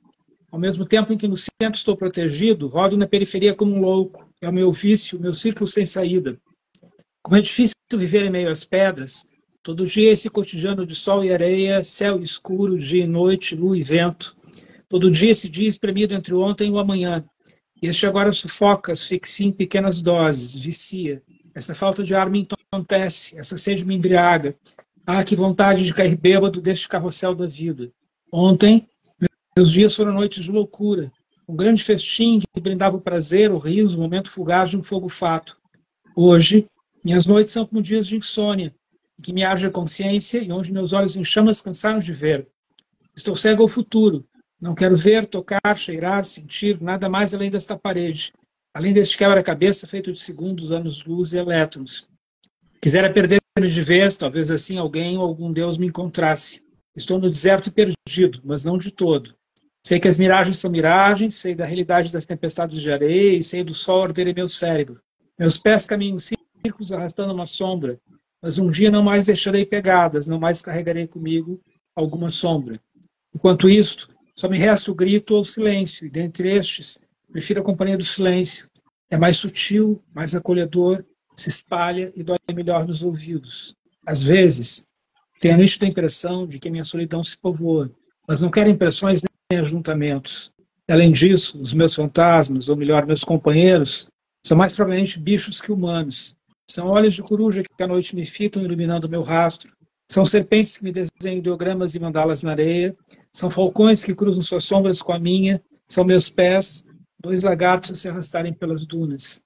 Ao mesmo tempo em que no centro estou protegido, rodo na periferia como um louco. É o meu vício, o meu círculo sem saída. Como é difícil viver em meio às pedras, todo dia esse cotidiano de sol e areia, céu escuro, dia e noite, lua e vento. Todo dia esse dia espremido entre ontem e o amanhã. E este agora sufoca, asfixia em pequenas doses, vicia. Essa falta de ar me entorpece, essa sede me embriaga. Ah, que vontade de cair bêbado deste carrossel da vida. Ontem, meus dias foram noites de loucura, um grande festim que brindava o prazer, o riso, o momento fugaz de um fogo fato. Hoje, minhas noites são como dias de insônia, em que me arde a consciência e onde meus olhos em chamas cansaram de ver. Estou cego ao futuro, não quero ver, tocar, cheirar, sentir nada mais além desta parede, além deste quebra-cabeça feito de segundos, anos-luz e elétrons. Quisera perder-me de vez, talvez assim alguém ou algum Deus me encontrasse. Estou no deserto perdido, mas não de todo. Sei que as miragens são miragens, sei da realidade das tempestades de areia e sei do sol arder em meu cérebro. Meus pés caminham círculos arrastando uma sombra, mas um dia não mais deixarei pegadas, não mais carregarei comigo alguma sombra. Enquanto isto, só me resta o grito ou o silêncio, e dentre estes, prefiro a companhia do silêncio. É mais sutil, mais acolhedor, se espalha e dói melhor nos ouvidos. Às vezes, tenho a nítida impressão de que minha solidão se povoa, mas não quero impressões nem ajuntamentos. Além disso, os meus fantasmas, ou melhor, meus companheiros, são mais provavelmente bichos que humanos. São olhos de coruja que à noite me fitam iluminando meu rastro. São serpentes que me desenham ideogramas e mandalas na areia. São falcões que cruzam suas sombras com a minha. São meus pés, dois lagartos a se arrastarem pelas dunas.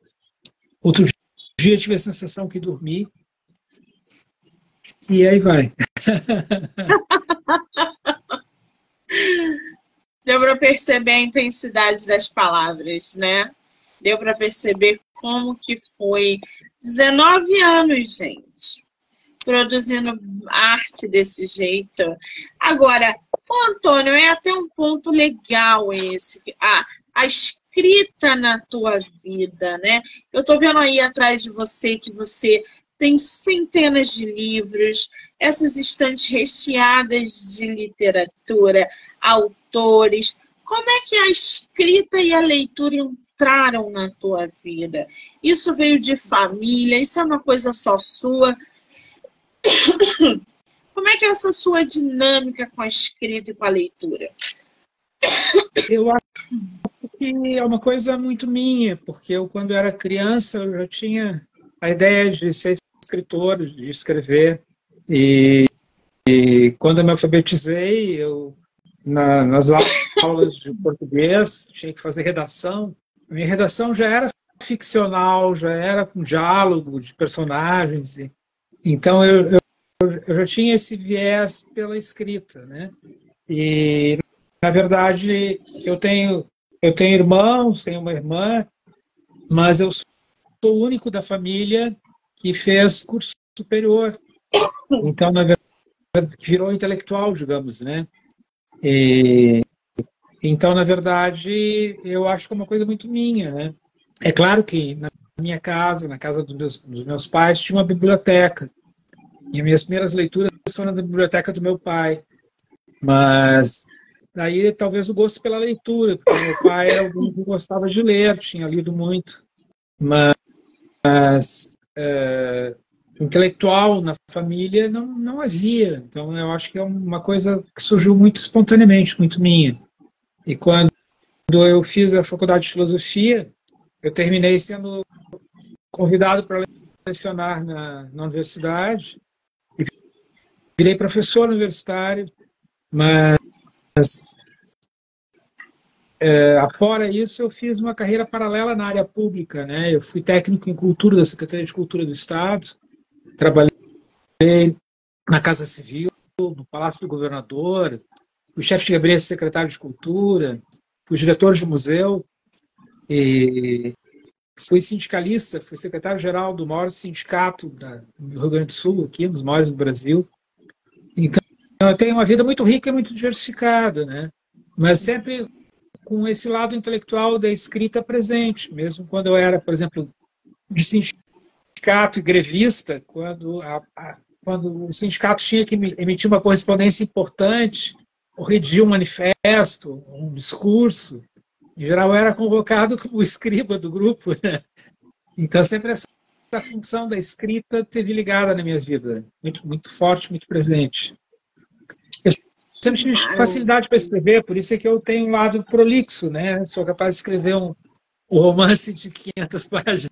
Outro dia tive a sensação que dormi. E aí vai. Deu para perceber a intensidade das palavras, né? Deu para perceber como que foi 19 anos, gente, produzindo arte desse jeito. Agora, o Antônio, é até um ponto legal esse. A, a escrita na tua vida, né? Eu estou vendo aí atrás de você que você tem centenas de livros, essas estantes recheadas de literatura, autores. Como é que a escrita e a leitura entraram na tua vida? Isso veio de família? Isso é uma coisa só sua? Como é que é essa sua dinâmica com a escrita e com a leitura? Eu acho que é uma coisa muito minha, porque eu, quando era criança, eu já tinha a ideia de ser escritor, de escrever. E, e quando eu me alfabetizei, eu na, nas aulas de português, tinha que fazer redação. Minha redação já era ficcional, já era com diálogo de personagens. E, então eu, eu, eu, já tinha esse viés pela escrita, né? E na verdade eu tenho eu tenho irmãos, tenho uma irmã, mas eu sou o único da família que fez curso superior. Então na verdade virou intelectual, digamos, né? E, então, na verdade, eu acho que é uma coisa muito minha. Né? É claro que na minha casa, na casa dos meus, dos meus pais, tinha uma biblioteca. E as minhas primeiras leituras foram na biblioteca do meu pai. Mas daí talvez o gosto pela leitura, porque meu pai era alguém que gostava de ler, tinha lido muito. Mas, mas é, intelectual na família não, não havia. Então, eu acho que é uma coisa que surgiu muito espontaneamente, muito minha. E quando eu fiz a faculdade de filosofia, eu terminei sendo convidado para lecionar na, na universidade. Virei professor universitário, mas é, fora isso, eu fiz uma carreira paralela na área pública. Né? Eu fui técnico em cultura da Secretaria de Cultura do Estado, Trabalhei na Casa Civil, no Palácio do Governador, fui chefe de gabinete secretário de Cultura, fui diretor de museu, e fui sindicalista, fui secretário-geral do maior sindicato do Rio Grande do Sul, aqui, um dos maiores do Brasil. Então, eu tenho uma vida muito rica e muito diversificada, né? Mas sempre com esse lado intelectual da escrita presente, mesmo quando eu era, por exemplo, de sindicato e grevista, quando, a, a, quando o sindicato tinha que emitir uma correspondência importante, ou redigir um manifesto, um discurso, em geral era convocado como escriba do grupo. Né? Então, sempre essa, essa função da escrita teve ligada na minha vida, muito, muito forte, muito presente. Eu sempre tive facilidade para escrever, por isso é que eu tenho um lado prolixo, né? Sou capaz de escrever um, um romance de 500 páginas.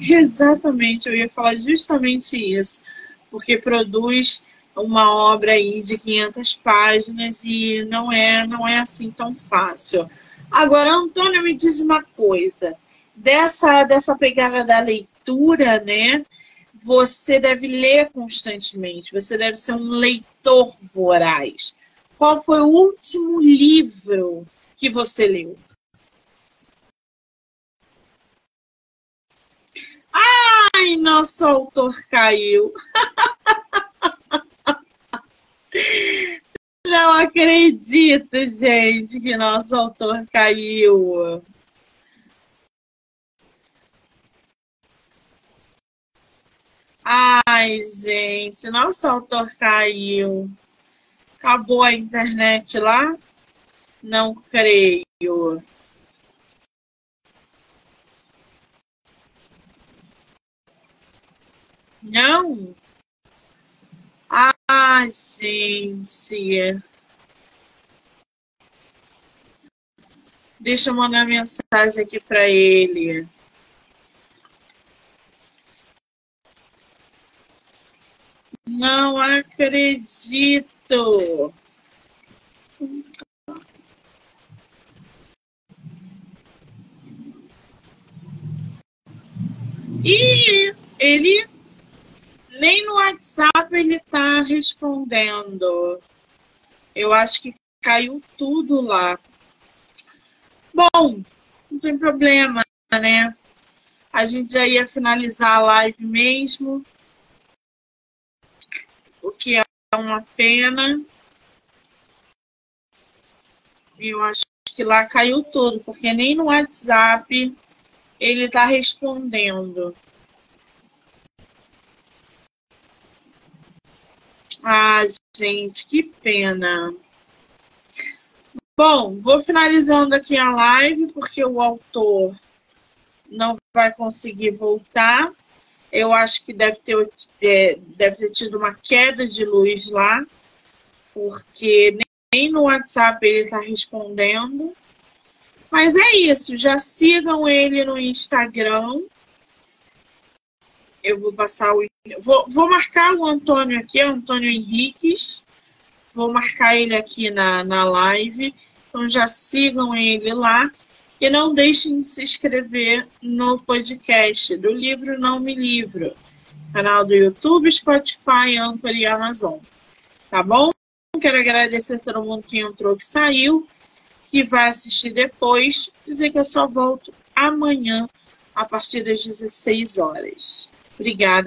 Exatamente, eu ia falar justamente isso, porque produz uma obra aí de 500 páginas e não é, não é assim tão fácil. Agora, Antônio, me diz uma coisa, dessa, dessa pegada da leitura, né? Você deve ler constantemente, você deve ser um leitor voraz. Qual foi o último livro que você leu? Ai, nosso autor caiu. Não acredito, gente, que nosso autor caiu. Ai, gente, nosso autor caiu. Acabou a internet lá? Não creio. Não? Gente. Deixa eu mandar mensagem aqui para ele. Não acredito. E ele nem no WhatsApp ele tá respondendo. Eu acho que caiu tudo lá. Bom, não tem problema, né? A gente já ia finalizar a live mesmo. O que é uma pena. Eu acho que lá caiu tudo, porque nem no WhatsApp ele está respondendo. Ah, gente, que pena. Bom, vou finalizando aqui a live, porque o autor não vai conseguir voltar. Eu acho que deve ter, é, deve ter tido uma queda de luz lá, porque nem no WhatsApp ele está respondendo. Mas é isso, já sigam ele no Instagram. Eu vou passar o. Vou, vou marcar o Antônio aqui, Antônio Henriques. Vou marcar ele aqui na, na live. Então já sigam ele lá. E não deixem de se inscrever no podcast do livro Não Me Livro. Canal do YouTube, Spotify, Anchor e Amazon. Tá bom? Quero agradecer a todo mundo que entrou, que saiu que vai assistir depois, dizer que eu só volto amanhã a partir das 16 horas. Obrigada.